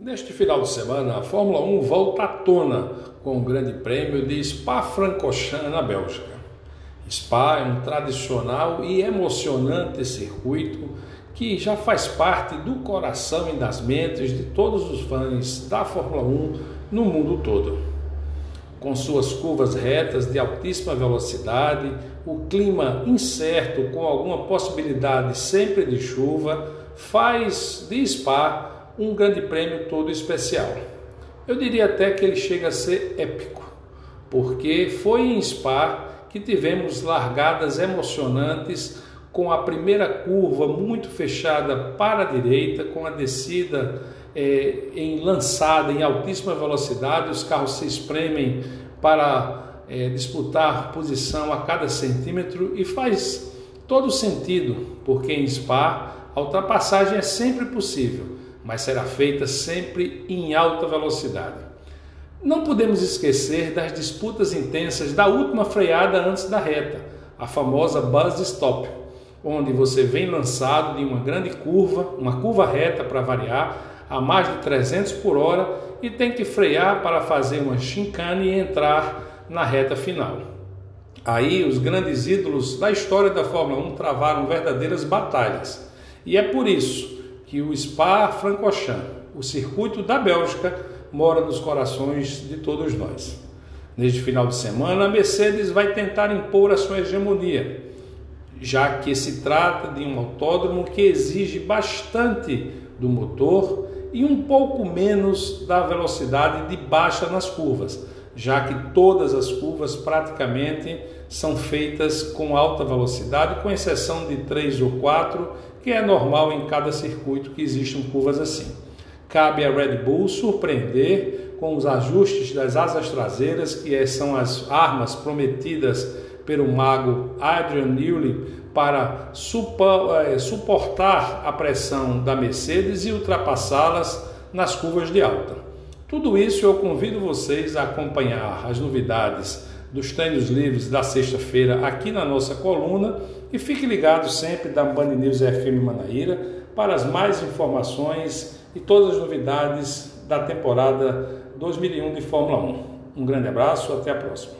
Neste final de semana, a Fórmula 1 volta à tona com o Grande Prêmio de Spa-Francorchamps na Bélgica. Spa é um tradicional e emocionante circuito que já faz parte do coração e das mentes de todos os fãs da Fórmula 1 no mundo todo. Com suas curvas retas de altíssima velocidade, o clima incerto com alguma possibilidade sempre de chuva faz de Spa um grande prêmio todo especial. Eu diria até que ele chega a ser épico, porque foi em Spa que tivemos largadas emocionantes com a primeira curva muito fechada para a direita, com a descida é, em lançada em altíssima velocidade, os carros se espremem para é, disputar posição a cada centímetro e faz todo sentido, porque em Spa a ultrapassagem é sempre possível mas será feita sempre em alta velocidade. Não podemos esquecer das disputas intensas da última freada antes da reta, a famosa buzz stop, onde você vem lançado de uma grande curva, uma curva reta para variar, a mais de 300 por hora e tem que frear para fazer uma chicane e entrar na reta final. Aí os grandes ídolos da história da Fórmula 1 travaram verdadeiras batalhas. E é por isso que o Spa-Francorchamps, o circuito da Bélgica, mora nos corações de todos nós. Neste final de semana, a Mercedes vai tentar impor a sua hegemonia, já que se trata de um autódromo que exige bastante do motor e um pouco menos da velocidade de baixa nas curvas, já que todas as curvas praticamente são feitas com alta velocidade, com exceção de três ou quatro que é normal em cada circuito que existam curvas assim. Cabe à Red Bull surpreender com os ajustes das asas traseiras, que são as armas prometidas pelo mago Adrian Newey para eh, suportar a pressão da Mercedes e ultrapassá-las nas curvas de alta. Tudo isso eu convido vocês a acompanhar as novidades dos treinos livres da sexta-feira aqui na nossa coluna e fique ligado sempre da Band News FM Manaíra para as mais informações e todas as novidades da temporada 2001 de Fórmula 1. Um grande abraço, até a próxima.